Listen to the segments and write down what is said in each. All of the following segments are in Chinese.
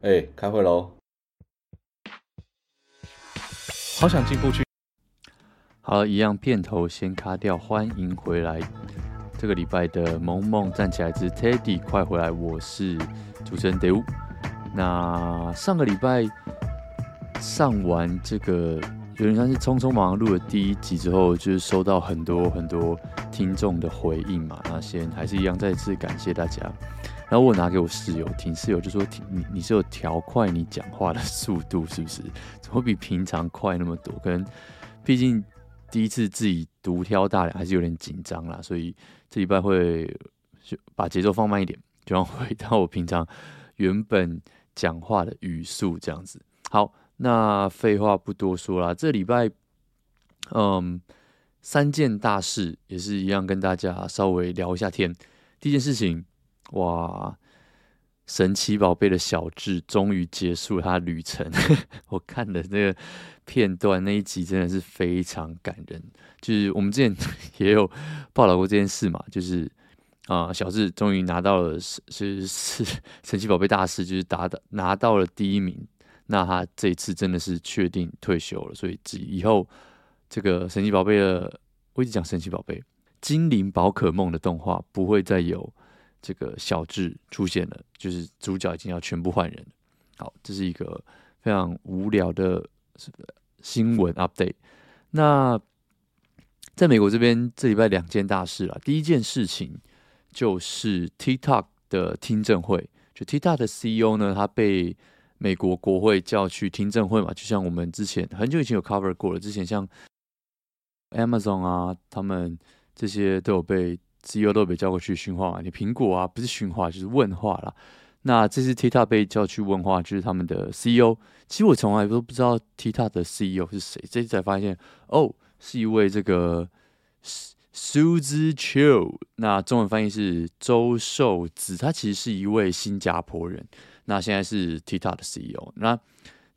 哎、欸，开会喽！好想进步去。好了，一样片头先卡掉，欢迎回来。这个礼拜的萌萌站起来之 Teddy，快回来！我是主持人德乌。那上个礼拜上完这个有点像是匆匆忙忙录了第一集之后，就是收到很多很多听众的回应嘛。那先还是一样再次感谢大家。然后我拿给我室友听，室友就说：“你你是有调快你讲话的速度是不是？怎么比平常快那么多？可能毕竟第一次自己独挑大梁，还是有点紧张啦。所以这礼拜会就把节奏放慢一点，就让回到我平常原本讲话的语速这样子。好，那废话不多说啦，这礼拜嗯三件大事也是一样，跟大家稍微聊一下天。第一件事情。哇！神奇宝贝的小智终于结束了他旅程。我看的那个片段那一集真的是非常感人。就是我们之前 也有报道过这件事嘛，就是啊、小智终于拿到了是是 是神奇宝贝大师，就是达到拿到了第一名。那他这一次真的是确定退休了，所以以后这个神奇宝贝的，我一直讲神奇宝贝精灵宝可梦的动画不会再有。这个小智出现了，就是主角已经要全部换人了。好，这是一个非常无聊的新闻 update。那在美国这边，这礼拜两件大事了。第一件事情就是 TikTok 的听证会，就 TikTok 的 CEO 呢，他被美国国会叫去听证会嘛。就像我们之前很久以前有 cover 过了，之前像 Amazon 啊，他们这些都有被。CEO 都被叫过去训话嘛？你苹果啊，不是训话就是问话啦。那这次 TikTok 被叫去问话，就是他们的 CEO。其实我从来都不知道 TikTok 的 CEO 是谁，这次才发现哦，是一位这个 Suzy Chiu。那中文翻译是周受子，他其实是一位新加坡人。那现在是 TikTok 的 CEO。那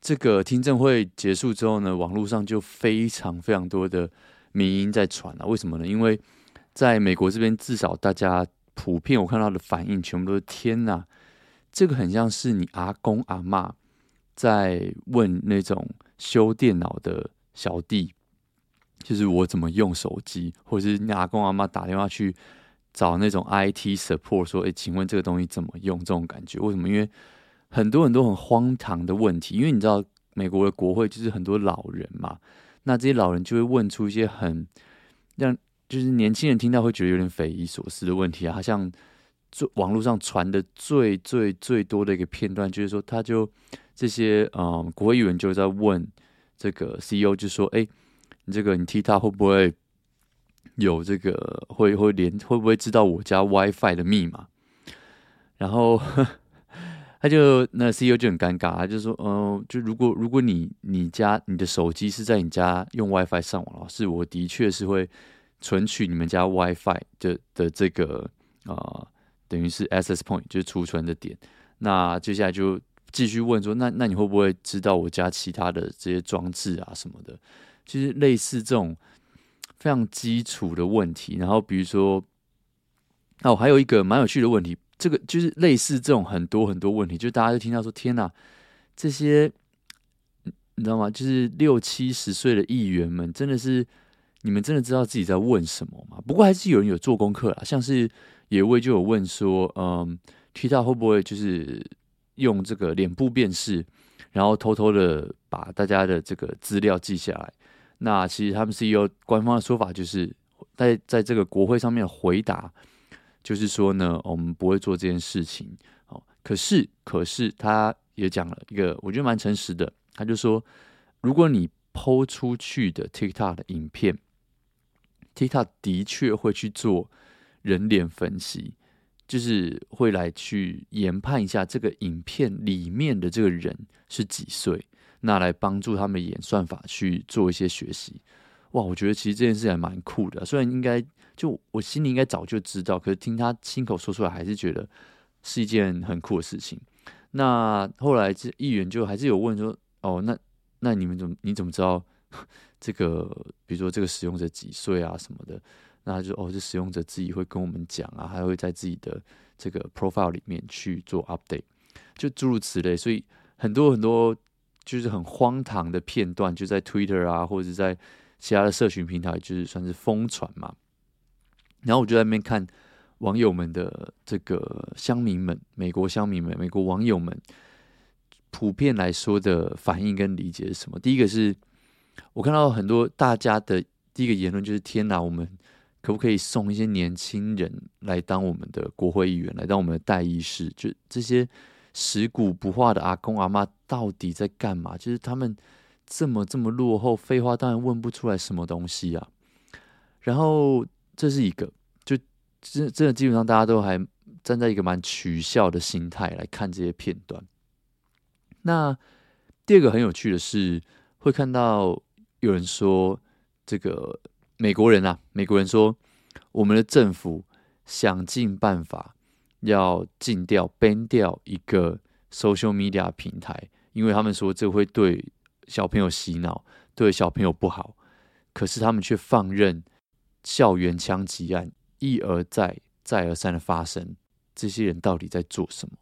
这个听证会结束之后呢，网络上就非常非常多的民音在传啊。为什么呢？因为在美国这边，至少大家普遍我看到的反应，全部都是天哪！这个很像是你阿公阿嬷在问那种修电脑的小弟，就是我怎么用手机，或者是你阿公阿嬷打电话去找那种 IT support，说：“诶，请问这个东西怎么用？”这种感觉，为什么？因为很多很多很荒唐的问题，因为你知道美国的国会就是很多老人嘛，那这些老人就会问出一些很让。就是年轻人听到会觉得有点匪夷所思的问题啊，好像最网络上传的最最最多的一个片段，就是说他就这些嗯国会议员就在问这个 CEO，就说：“哎，你这个你替他会不会有这个会会连会不会知道我家 WiFi 的密码？”然后他就那 CEO 就很尴尬，他就说：“嗯，就如果如果你你家你的手机是在你家用 WiFi 上网的话，是我的确是会。”存取你们家 WiFi 的的这个啊、等于是 access point，就是储存的点。那接下来就继续问说，那那你会不会知道我家其他的这些装置啊什么的？其实类似这种非常基础的问题。然后比如说，哦，还有一个蛮有趣的问题，这个就是类似这种很多很多问题，就大家就听到说，天哪，这些你知道吗？就是六七十岁的议员们真的是。你们真的知道自己在问什么吗？不过还是有人有做功课啦，像是野味就有问说，嗯，TikTok 会不会就是用这个脸部辨识，然后偷偷的把大家的这个资料记下来？那其实他们 CEO 官方的说法就是在在这个国会上面回答，就是说呢，我们不会做这件事情。哦，可是可是他也讲了一个我觉得蛮诚实的，他就说，如果你抛出去的 TikTok 的影片，TikTok 的确会去做人脸分析，就是会来去研判一下这个影片里面的这个人是几岁，那来帮助他们演算法去做一些学习。哇，我觉得其实这件事还蛮酷的。虽然应该就我心里应该早就知道，可是听他亲口说出来，还是觉得是一件很酷的事情。那后来这议员就还是有问说：“哦，那那你们怎么你怎么知道？” 这个，比如说这个使用者几岁啊什么的，那他就哦，这使用者自己会跟我们讲啊，还会在自己的这个 profile 里面去做 update。就诸如此类。所以很多很多就是很荒唐的片段，就在 Twitter 啊，或者是在其他的社群平台，就是算是疯传嘛。然后我就在那边看网友们的这个乡民们，美国乡民们，美国网友们普遍来说的反应跟理解是什么？第一个是我看到很多大家的第一个言论就是：天哪，我们可不可以送一些年轻人来当我们的国会议员，来当我们的代议士？就这些食古不化的阿公阿妈到底在干嘛？就是他们这么这么落后，废话当然问不出来什么东西啊。然后。这是一个，就真真的基本上大家都还站在一个蛮取笑的心态来看这些片段。那第二个很有趣的是，会看到有人说，这个美国人啊，美国人说，我们的政府想尽办法要禁掉、ban 掉一个 social media 平台，因为他们说这会对小朋友洗脑，对小朋友不好。可是他们却放任。校园枪击案一而再、再而三的发生，这些人到底在做什么？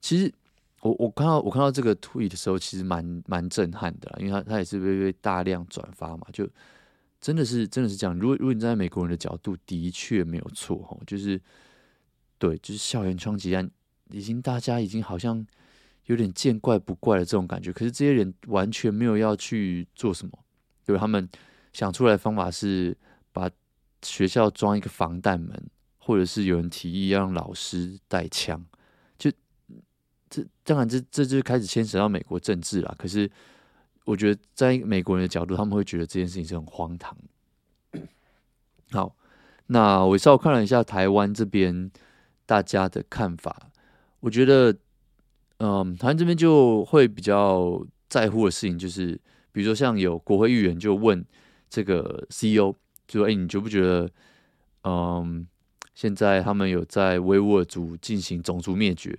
其实我我看到我看到这个 tweet 的时候，其实蛮蛮震撼的，因为他他也是被被大量转发嘛，就真的是真的是这样。如果如果你站在美国人的角度，的确没有错哈，就是对，就是校园枪击案已经大家已经好像有点见怪不怪的这种感觉，可是这些人完全没有要去做什么，对，他们想出来的方法是把。学校装一个防弹门，或者是有人提议要让老师带枪，这当然这这就开始牵扯到美国政治了。可是我觉得在美国人的角度，他们会觉得这件事情是很荒唐。好，那我稍微看了一下台湾这边大家的看法，我觉得，嗯，台湾这边就会比较在乎的事情，就是比如说像有国会议员就问这个 CEO。就说：“哎，你觉不觉得，嗯，现在他们有在维吾尔族进行种族灭绝？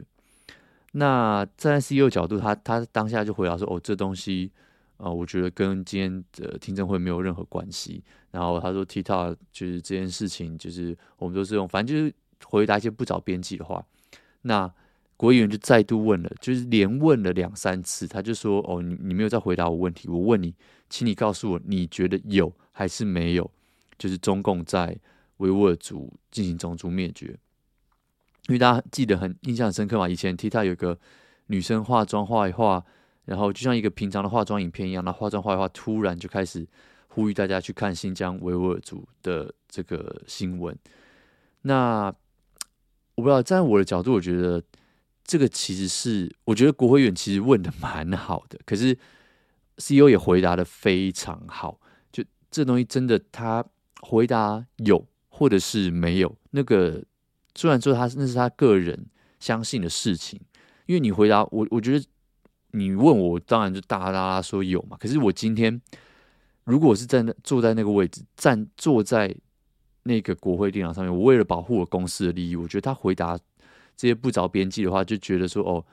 那站在 CEO 角度，他他当下就回答说：‘哦，这东西，呃，我觉得跟今天的听证会没有任何关系。’然后他说：‘TikTok 就是这件事情，就是我们都是用，反正就是回答一些不着边际的话。’那国议员就再度问了，就是连问了两三次，他就说：‘哦，你你没有在回答我问题，我问你，请你告诉我，你觉得有还是没有？’就是中共在维吾尔族进行种族灭绝，因为大家记得很印象深刻嘛。以前 TikTok 有个女生化妆画一画，然后就像一个平常的化妆影片一样，那化妆画一画，突然就开始呼吁大家去看新疆维吾尔族的这个新闻。那我不知道，站在我的角度，我觉得这个其实是，我觉得国会议员其实问的蛮好的，可是 CEO 也回答的非常好。就这东西真的他。回答有或者是没有，那个虽然说他那是他个人相信的事情，因为你回答我，我觉得你问我，当然就大大大说有嘛。可是我今天如果是在那坐在那个位置，站坐在那个国会电脑上面，我为了保护我公司的利益，我觉得他回答这些不着边际的话，就觉得说哦，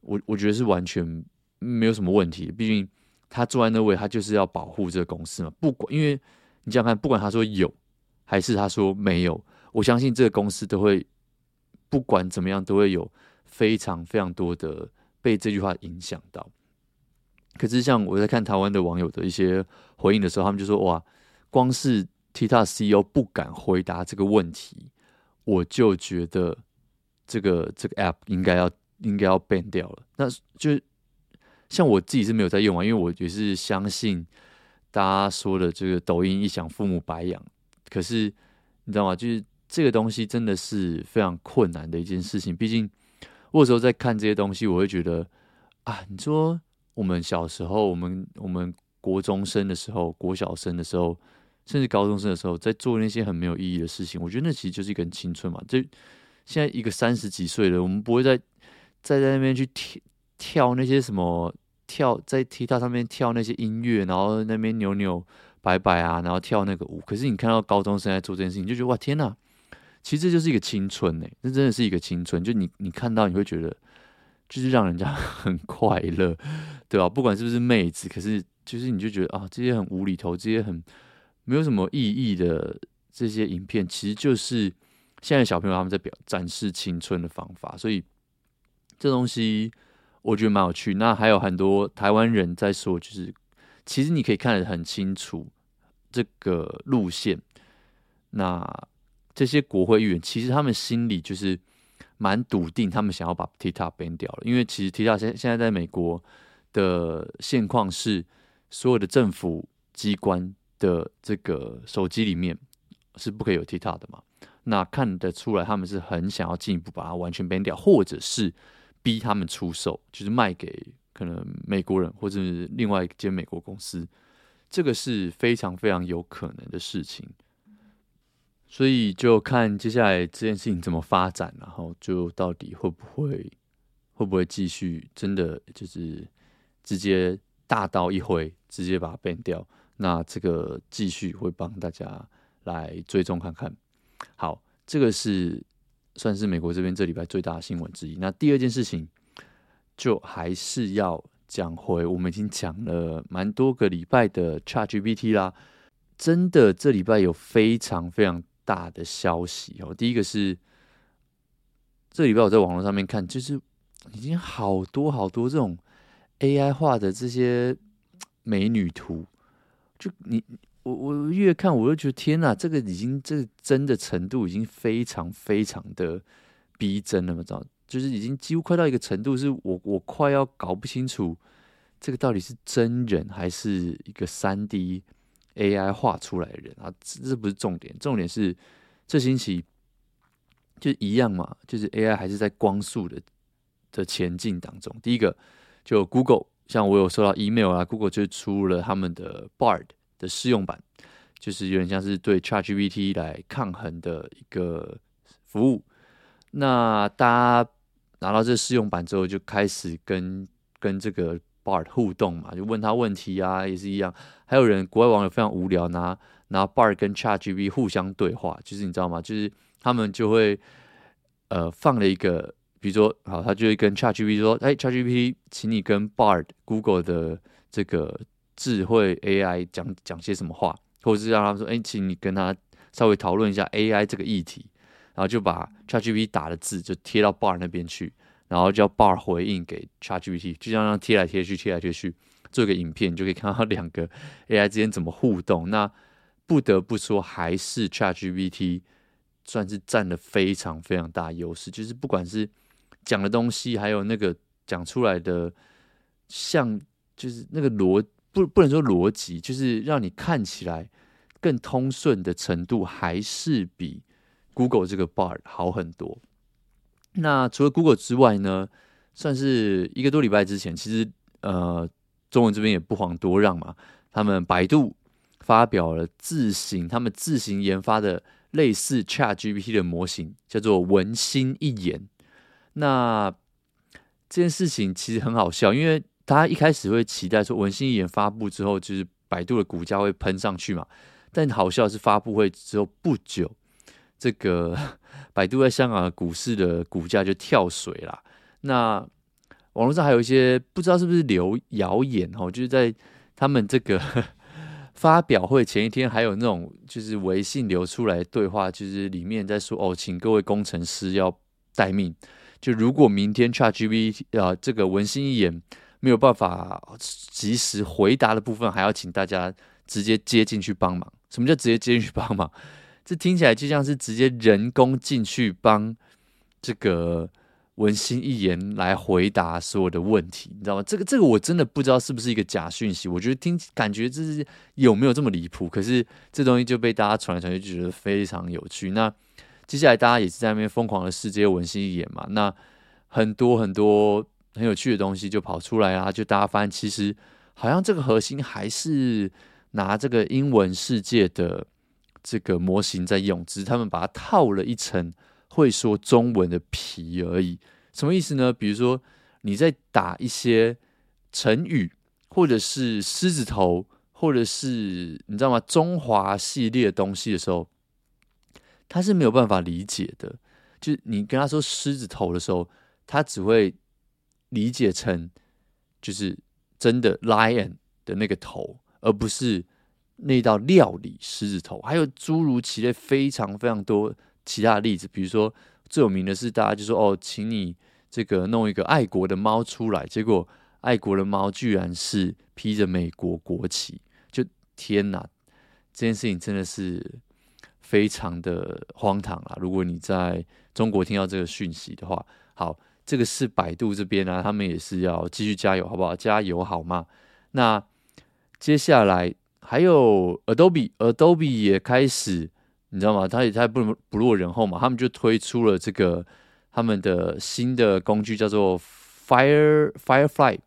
我我觉得是完全没有什么问题。毕竟他坐在那位，他就是要保护这个公司嘛，不管因为。你想想看，不管他说有还是他说没有，我相信这个公司都会不管怎么样都会有非常非常多的被这句话影响到。可是像我在看台湾的网友的一些回应的时候，他们就说：“哇，光是 TikTok CEO 不敢回答这个问题，我就觉得这个这个 App 应该要应该要 ban 掉了。”那就像我自己是没有在用啊，因为我也是相信。大家说的这个抖音一响，父母白养。可是你知道吗？就是这个东西真的是非常困难的一件事情。毕竟我有时候在看这些东西，我会觉得啊，你说我们小时候，我们我们国中生的时候，国小生的时候，甚至高中生的时候，在做那些很没有意义的事情，我觉得那其实就是一个青春嘛。就现在一个三十几岁的，我们不会再再在那边去跳跳那些什么。跳在踢踏上面跳那些音乐，然后那边扭扭摆摆啊，然后跳那个舞。可是你看到高中生在做这件事情，就觉得哇天哪！其实这就是一个青春呢，这真的是一个青春。就你你看到你会觉得，就是让人家 很快乐，对吧？不管是不是妹子，可是就是你就觉得啊，这些很无厘头，这些很没有什么意义的这些影片，其实就是现在小朋友他们在表展示青春的方法。所以。这东西我觉得蛮有趣。那还有很多台湾人在说，就是其实你可以看得很清楚这个路线。那这些国会议员其实他们心里就是蛮笃定，他们想要把 TikTok ban 掉了。因为其实 TikTok 现现在在美国的现况是，所有的政府机关的这个手机里面是不可以有 TikTok 的嘛。那看得出来，他们是很想要进一步把它完全 ban 掉，或者是逼他们出售，就是卖给可能美国人或者是另外一间美国公司，这个是非常非常有可能的事情。所以就看接下来这件事情怎么发展，然后就到底会不会会不会继续真的就是直接大刀一挥，直接把它 ban 掉。那这个继续会帮大家来追踪看看。好，这个是算是美国这边这礼拜最大的新闻之一。那第二件事情，就还是要讲回我们已经讲了蛮多个礼拜的 ChatGPT 啦。真的，这礼拜有非常非常大的消息哦。第一个是这礼拜我在网络上面看，就是已经好多好多这种 AI 画的这些美女图，就你。我我越看我就觉得天哪，这个已经这个真的程度已经非常非常的逼真了嘛，知道？就是已经几乎快到一个程度，是我我快要搞不清楚这个到底是真人还是一个三 D AI 画出来的人啊，这这不是重点，重点是这星期就一样嘛，就是 AI 还是在光速的的前进当中。第一个就 Google，像我有收到 email 啊，Google 就出了他们的 Bard。的试用版就是有点像是对 ChatGPT 来抗衡的一个服务。那大家拿到这试用版之后，就开始跟跟这个 Bard 互动嘛，就问他问题啊，也是一样。还有人国外网友非常无聊，拿拿 Bard 跟 ChatGPT 互相对话，就是你知道吗？就是他们就会呃放了一个，比如说好，他就会跟 ChatGPT 说：“哎，ChatGPT，请你跟 Bard Google 的这个。”智慧 AI 讲讲些什么话，或者是让他们说：“哎，请你跟他稍微讨论一下 AI 这个议题。”然后就把 ChatGPT 打的字就贴到 Bard 那边去，然后叫 Bar 回应给 ChatGPT，就这样贴来贴去，贴来贴去，做一个影片，你就可以看到两个 AI 之间怎么互动。那不得不说，还是 ChatGPT 算是占了非常非常大优势，就是不管是讲的东西，还有那个讲出来的像，就是那个逻。不，不能说逻辑，就是让你看起来更通顺的程度，还是比 Google 这个 Bar 好很多。那除了 Google 之外呢，算是一个多礼拜之前，其实呃，中文这边也不遑多让嘛，他们百度发表了自行他们自行研发的类似 ChatGPT 的模型，叫做文心一言。那这件事情其实很好笑，因为大家一开始会期待说，文心一言发布之后，就是百度的股价会喷上去嘛。但好笑是，发布会之后不久，这个 百度在香港的股市的股价就跳水了。那网络上还有一些不知道是不是流谣言哦，就是在他们这个 发表会前一天，还有那种就是微信流出来对话，就是里面在说哦，请各位工程师要待命。就如果明天 ChatGPT 啊，这个文心一言。没有办法及时回答的部分，还要请大家直接接进去帮忙。什么叫直接接进去帮忙？这听起来就像是直接人工进去帮这个文心一言来回答所有的问题，你知道吗？这个这个我真的不知道是不是一个假讯息。我觉得听感觉这是有没有这么离谱？可是这东西就被大家传来传去，就觉得非常有趣。那接下来大家也是在那边疯狂的试这些文心一言嘛？那很多很多。很有趣的东西就跑出来啊！就大家发现，其实好像这个核心还是拿这个英文世界的这个模型在用，只是他们把它套了一层会说中文的皮而已。什么意思呢？比如说你在打一些成语，或者是狮子头，或者是你知道吗？中华系列的东西的时候，他是没有办法理解的。就是你跟他说狮子头的时候，他只会。理解成就是真的 lion 的那个头，而不是那道料理狮子头。还有诸如其类非常非常多其他的例子，比如说最有名的是大家就说哦，请你这个弄一个爱国的猫出来，结果爱国的猫居然是披着美国国旗，就天哪！这件事情真的是非常的荒唐啊！如果你在中国听到这个讯息的话，好，这个是百度这边啊，他们也是要继续加油，好不好？加油好吗？那接下来还有 Adobe，Adobe 也开始，你知道吗？他也他不不落人后嘛，他们就推出了这个他们的新的工具，叫做 Fire Firefly。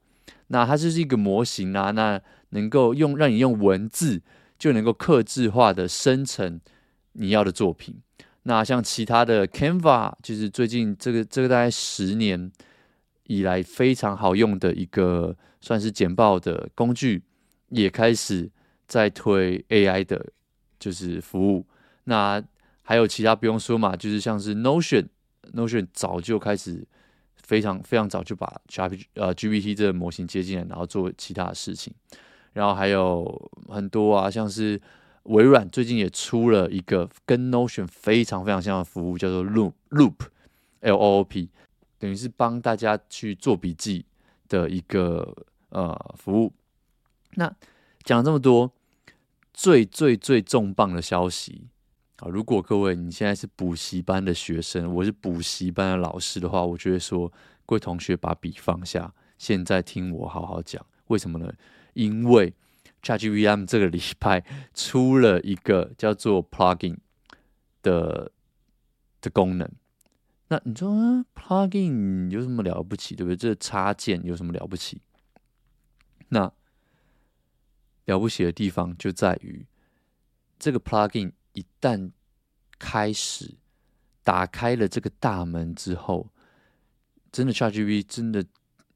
那它就是一个模型啊，那能够用让你用文字。就能够客制化的生成你要的作品。那像其他的 Canva，就是最近这个这个大概十年以来非常好用的一个算是简报的工具，也开始在推 AI 的，就是服务。那还有其他不用说嘛，就是像是 Notion，Notion 早就开始非常非常早就把 GPT 呃 GPT 这个模型接进来，然后做其他的事情。然后还有很多啊，像是微软最近也出了一个跟 Notion 非常非常像的服务，叫做 Loop Loop，L O O P，等于是帮大家去做笔记的一个呃服务。那讲了这么多，最最最重磅的消息啊！如果各位你现在是补习班的学生，我是补习班的老师的话，我就会说，各位同学把笔放下，现在听我好好讲，为什么呢？因为 ChatGPT 这个礼拜出了一个叫做 Plugin 的的功能，那你说啊，Plugin 有什么了不起，对不对？这插件有什么了不起？那了不起的地方就在于，这个 Plugin 一旦开始打开了这个大门之后，真的 ChatGPT 真的。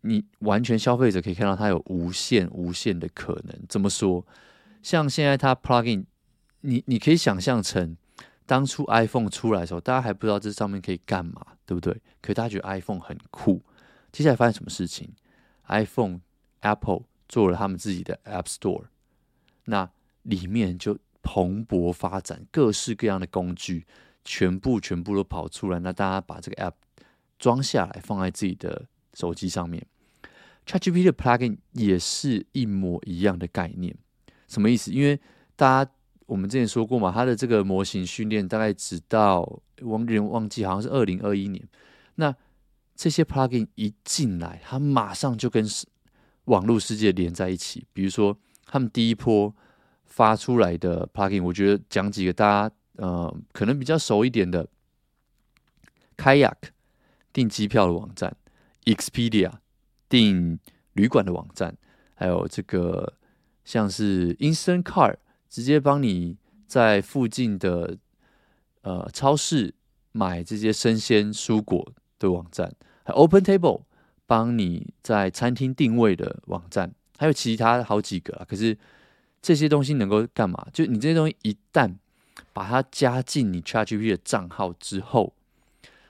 你完全消费者可以看到它有无限无限的可能。怎么说？像现在它 plugin，你你可以想象成当初 iPhone 出来的时候，大家还不知道这上面可以干嘛，对不对？可是大家觉得 iPhone 很酷。接下来发生什么事情？iPhone Apple 做了他们自己的 App Store，那里面就蓬勃发展，各式各样的工具全部全部都跑出来。那大家把这个 App 装下来，放在自己的。手机上面，ChatGPT 的 plugin 也是一模一样的概念，什么意思？因为大家我们之前说过嘛，它的这个模型训练大概直到忘人忘记，好像是二零二一年。那这些 plugin 一进来，它马上就跟网络世界连在一起。比如说，他们第一波发出来的 plugin，我觉得讲几个大家呃可能比较熟一点的，Kayak 订机票的网站。Expedia 订旅馆的网站，还有这个像是 Instant Car 直接帮你在附近的呃超市买这些生鲜蔬果的网站，还 Open Table 帮你在餐厅定位的网站，还有其他好几个啊。可是这些东西能够干嘛？就你这些东西一旦把它加进你 ChatGPT 的账号之后，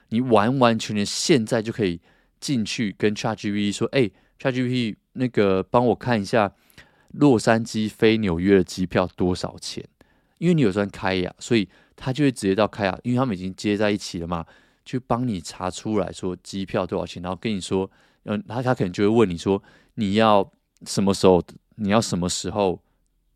你完完全全现在就可以。进去跟 ChatGPT 说：“哎，ChatGPT 那个帮我看一下洛杉矶飞纽约的机票多少钱？因为你有算开亚，所以他就会直接到开亚，因为他们已经接在一起了嘛，就帮你查出来说机票多少钱，然后跟你说，嗯，他他可能就会问你说你要什么时候，你要什么时候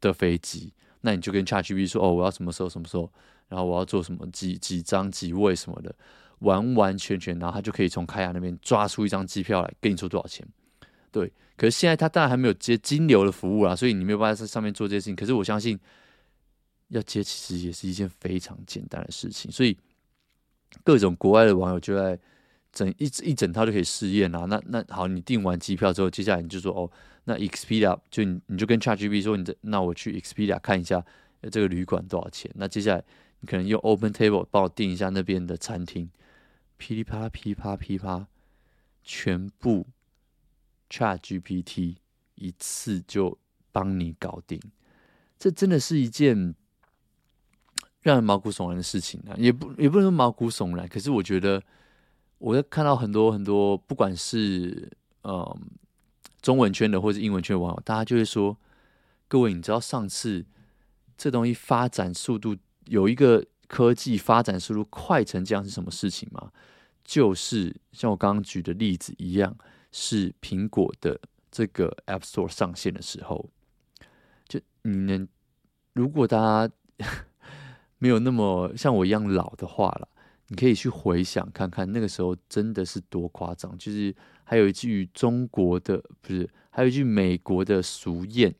的飞机？那你就跟 ChatGPT 说，哦，我要什么时候什么时候，然后我要做什么几几张几位什么的。”完完全全，然后他就可以从开亚那边抓出一张机票来跟你说多少钱。对，可是现在他当然还没有接金流的服务啊，所以你没有办法在上面做这些事情。可是我相信要接其实也是一件非常简单的事情，所以各种国外的网友就在整一一整套就可以试验啊。那那好，你订完机票之后，接下来你就说哦，那 Expedia 就你你就跟 ChatGPT 说，你这那我去 Expedia 看一下这个旅馆多少钱。那接下来你可能用 Open Table 帮我订一下那边的餐厅。噼里啪啦，噼啪噼啪，全部 ChatGPT 一次就帮你搞定，这真的是一件让人毛骨悚然的事情啊！也不也不能说毛骨悚然，可是我觉得，我在看到很多很多，不管是嗯中文圈的或者英文圈的网友，大家就会说：各位，你知道上次这东西发展速度有一个科技发展速度快成这样是什么事情吗？就是像我刚刚举的例子一样，是苹果的这个 App Store 上线的时候，就你能，如果大家没有那么像我一样老的话了，你可以去回想看看那个时候真的是多夸张。就是还有一句中国的不是，还有一句美国的俗谚，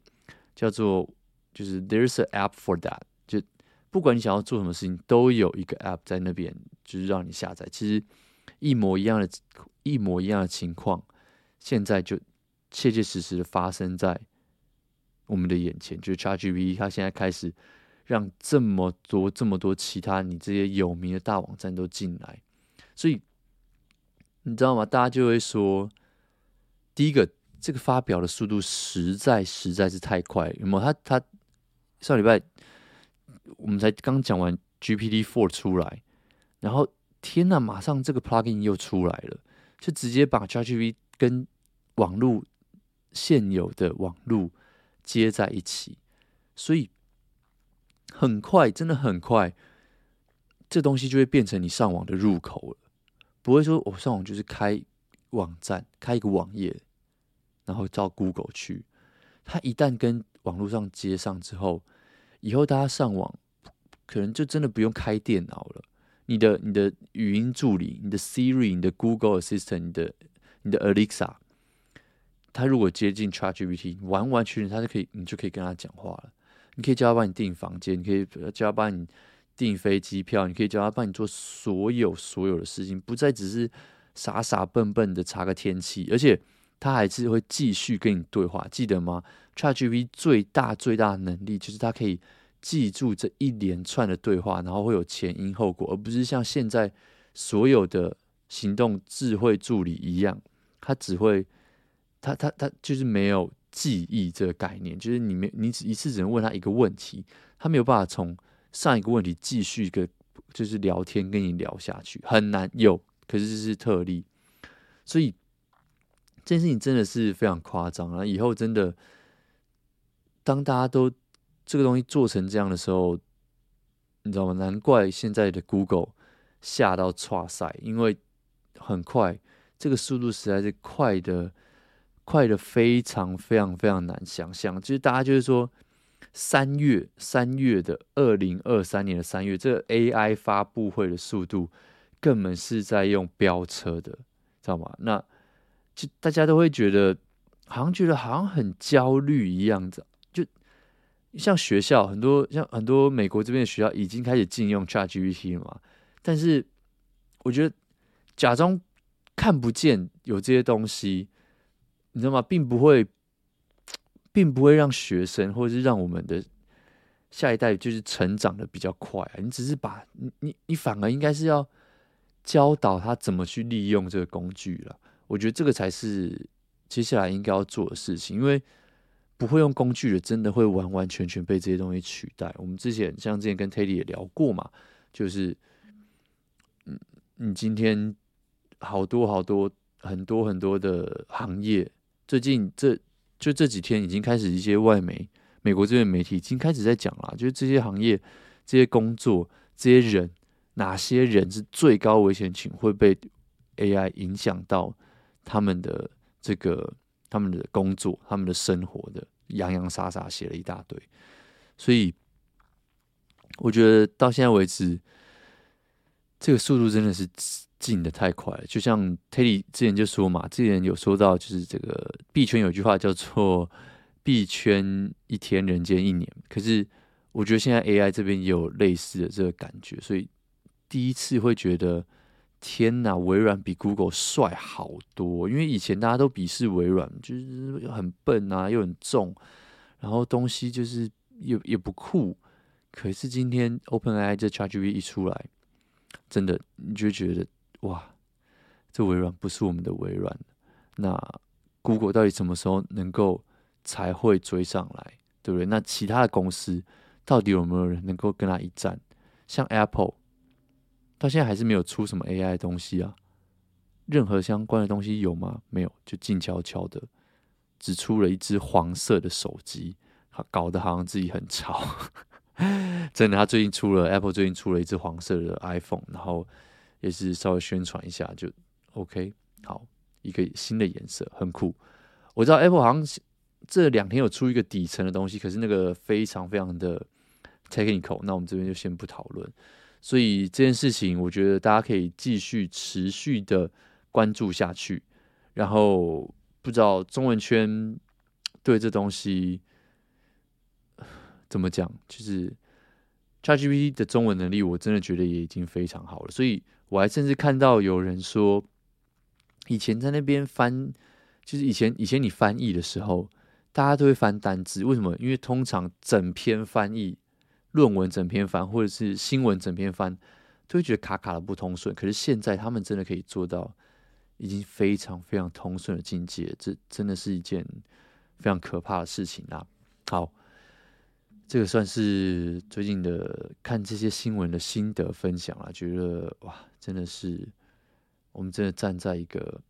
叫做就是 There's an app for that。就不管你想要做什么事情，都有一个 app 在那边，就是让你下载。其实。一模一样的，一模一样的情况，现在就切切实实的发生在我们的眼前。就是 ChatGPT，它现在开始让这么多、这么多其他你这些有名的大网站都进来，所以你知道吗？大家就会说，第一个，这个发表的速度实在实在是太快。有没有？他他上礼拜我们才刚讲完 GPT Four 出来，然后。天呐！马上这个 plugin 又出来了，就直接把 ChatGPT 跟网络现有的网络接在一起，所以很快，真的很快，这东西就会变成你上网的入口了。不会说我上网就是开网站，开一个网页，然后照 Google 去。它一旦跟网络上接上之后，以后大家上网可能就真的不用开电脑了。你的你的语音助理，你的 Siri，你的 Google Assistant，你的你的 Alexa，它如果接近 ChatGPT，完完全全它就可以，你就可以跟他讲话了。你可以叫他帮你订房间，你可以叫他帮你订飞机票，你可以叫他帮你做所有所有的事情，不再只是傻傻笨笨的查个天气，而且他还是会继续跟你对话。记得吗？ChatGPT 最大最大的能力就是它可以。记住这一连串的对话，然后会有前因后果，而不是像现在所有的行动智慧助理一样，它只会，它它它就是没有记忆这个概念，就是你没你只一次只能问他一个问题，他没有办法从上一个问题继续一个就是聊天跟你聊下去，很难有，可是这是特例，所以这件事情真的是非常夸张啊！以后真的当大家都。这个东西做成这样的时候，你知道吗？难怪现在的 Google 吓到剉赛，因为很快，这个速度实在是快的，快的非常非常非常难想象。就是大家就是说，三月三月的二零二三年的三月，这个 AI 发布会的速度根本是在用飙车的，知道吗？那就大家都会觉得，好像觉得好像很焦虑一样子。像学校很多，像很多美国这边的学校已经开始禁用 ChatGPT 了嘛，但是我觉得假装看不见有这些东西，你知道吗？并不会，并不会让学生或者是让我们的下一代就是成长的比较快啊。你只是把你你你反而应该是要教导他怎么去利用这个工具了。我觉得这个才是接下来应该要做的事情，因为。不会用工具的，真的会完完全全被这些东西取代。我们之前像之前跟 Teddy 也聊过嘛，就是，嗯，你今天好多好多很多很多的行业，最近这就这几天已经开始一些外媒，美国这边媒体已经开始在讲了，就是这些行业、这些工作、这些人，哪些人是最高危险群会被 AI 影响到他们的这个。他们的工作、他们的生活的洋洋洒洒写了一大堆，所以我觉得到现在为止，这个速度真的是进得太快了。就像 Teddy 之前就说嘛，之前有说到，就是这个币圈有句话叫做“币圈一天，人间一年”。可是我觉得现在 AI 这边也有类似的这个感觉，所以第一次会觉得。天呐，微软比 Google 帅好多，因为以前大家都鄙视微软，就是很笨啊，又很重，然后东西就是也也不酷。可是今天 OpenAI 这 ChatGPT 一出来，真的你就觉得哇，这微软不是我们的微软。那 Google 到底什么时候能够才会追上来，对不对？那其他的公司到底有没有人能够跟他一战？像 Apple。到现在还是没有出什么 AI 的东西啊，任何相关的东西有吗？没有，就静悄悄的，只出了一只黄色的手机，搞得好像自己很潮。真的，他最近出了 Apple 最近出了一只黄色的 iPhone，然后也是稍微宣传一下就 OK。好，一个新的颜色很酷。我知道 Apple 好像这两天有出一个底层的东西，可是那个非常非常的 technical，那我们这边就先不讨论。所以这件事情，我觉得大家可以继续持续的关注下去。然后不知道中文圈对这东西怎么讲，就是 ChatGPT 的中文能力，我真的觉得也已经非常好了。所以我还甚至看到有人说，以前在那边翻，就是以前以前你翻译的时候，大家都会翻单字，为什么？因为通常整篇翻译论文整篇翻，或者是新闻整篇翻，都会觉得卡卡的不通顺。可是现在他们真的可以做到。已经非常非常通顺的境界，这真的是一件非常可怕的事情啊！好，这个算是最近的看这些新闻的心得分享啊，觉得哇，真的是我们真的站在一个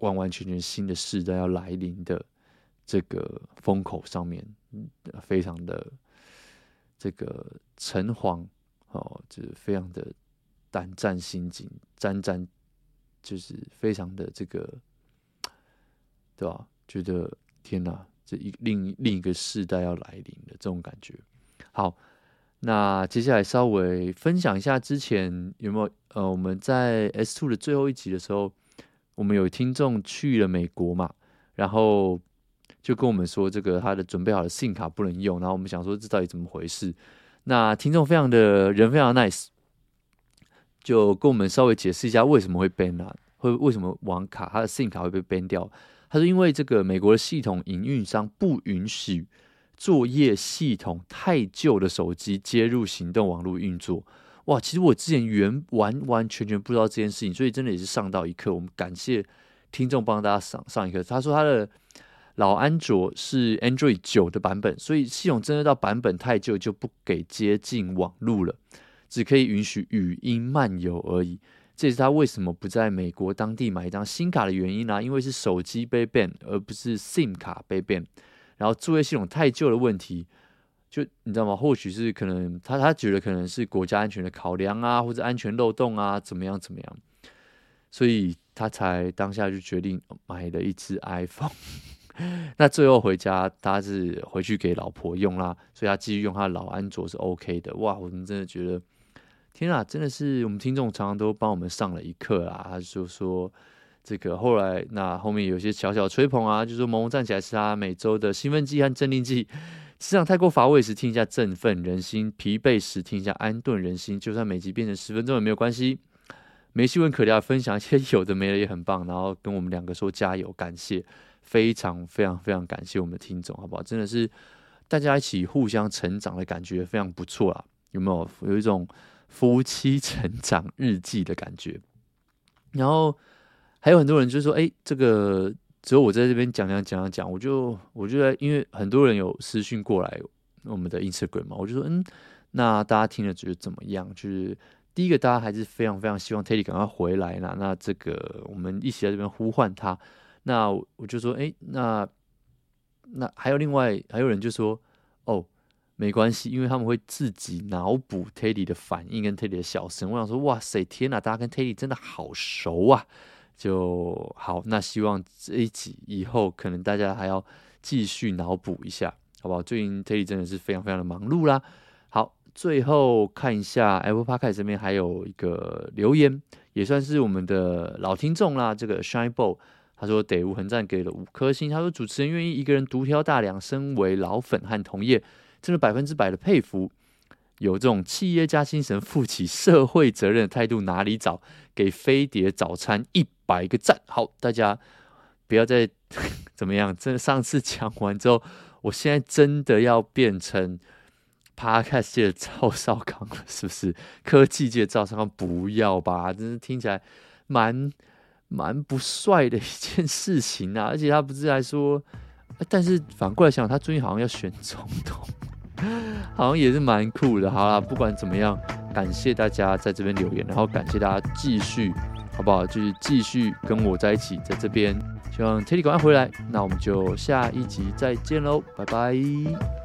完完全全新的时代要来临的这个风口上面，嗯非常的这个诚惶哦，就是非常的胆战心惊，战战。就是非常的这个，对吧？觉得天哪，这一另另一个世代要来临的这种感觉。好，那接下来稍微分享一下之前有没有呃，我们在 S Two 的最后一集的时候，我们有听众去了美国嘛，然后就跟我们说这个他的准备好的 SIM 卡不能用，然后我们想说这到底怎么回事？那听众非常的人非常 nice。就跟我们稍微解释一下为什么会 ban 啊，会为什么网卡他的 SIM 卡会被 ban 掉？他说因为这个美国的系统营运商不允许作业系统太旧的手机接入行动网络运作。哇，其实我之前原完完全全不知道这件事情，所以真的也是上到一课。我们感谢听众帮大家上上一课。他说他的老安卓是 Android 九的版本，所以系统真的到版本太旧就不给接近网络了。只可以允许语音漫游而已，这也是他为什么不在美国当地买一张新卡的原因啊，因为是手机被 ban，而不是 SIM 卡被 ban。然后作业系统太旧的问题，就你知道吗？或许是可能他他觉得可能是国家安全的考量啊，或者安全漏洞啊，怎么样怎么样，所以他才当下就决定买了一只 iPhone。那最后回家，他是回去给老婆用啦，所以他继续用他老安卓是 OK 的。哇，我们真的觉得。天啊，真的是我们听众常常都帮我们上了一课啊！他就说这个后来那后面有些小小吹捧啊，就说萌萌站起来是他每周的兴奋剂和镇定剂。职场太过乏味时听一下振奋人心，疲惫时听一下安顿人心。就算每集变成十分钟也没有关系。没新闻可聊，分享一些有的没的也很棒。然后跟我们两个说加油，感谢，非常非常非常感谢我们的听众，好不好？真的是大家一起互相成长的感觉非常不错啊！有没有有一种？夫妻成长日记的感觉，然后还有很多人就说：“哎，这个只有我在这边讲讲讲讲。”我就我就在，因为很多人有私讯过来我们的 Instagram 嘛，我就说：“嗯，那大家听了觉得怎么样？”就是第一个，大家还是非常非常希望 Teddy 赶快回来啦。那这个我们一起在这边呼唤他。那我就说：“哎，那那还有另外还有人就说：‘。’”没关系，因为他们会自己脑补 Teddy 的反应跟 Teddy 的笑声。我想说，哇塞，天哪，大家跟 Teddy 真的好熟啊！就好，那希望这一集以后可能大家还要继续脑补一下，好不好？最近 Teddy 真的是非常非常的忙碌啦。好，最后看一下 Apple Podcast 这边还有一个留言，也算是我们的老听众啦。这个 Shine Ball 他说，得无横战给了五颗星。他说，主持人愿意一个人独挑大梁，身为老粉和同业。真的百分之百的佩服，有这种企业家精神、负起社会责任的态度，哪里找？给飞碟早餐一百个赞！好，大家不要再 怎么样。真的，上次讲完之后，我现在真的要变成 Podcast 界的赵少康了，是不是？科技界的赵少康，不要吧？真是听起来蛮蛮不帅的一件事情啊！而且他不是还说，但是反过来想，他最近好像要选总统。好像也是蛮酷的。好啦，不管怎么样，感谢大家在这边留言，然后感谢大家继续，好不好？就是继续跟我在一起，在这边，希望 Teddy 赶快回来。那我们就下一集再见喽，拜拜。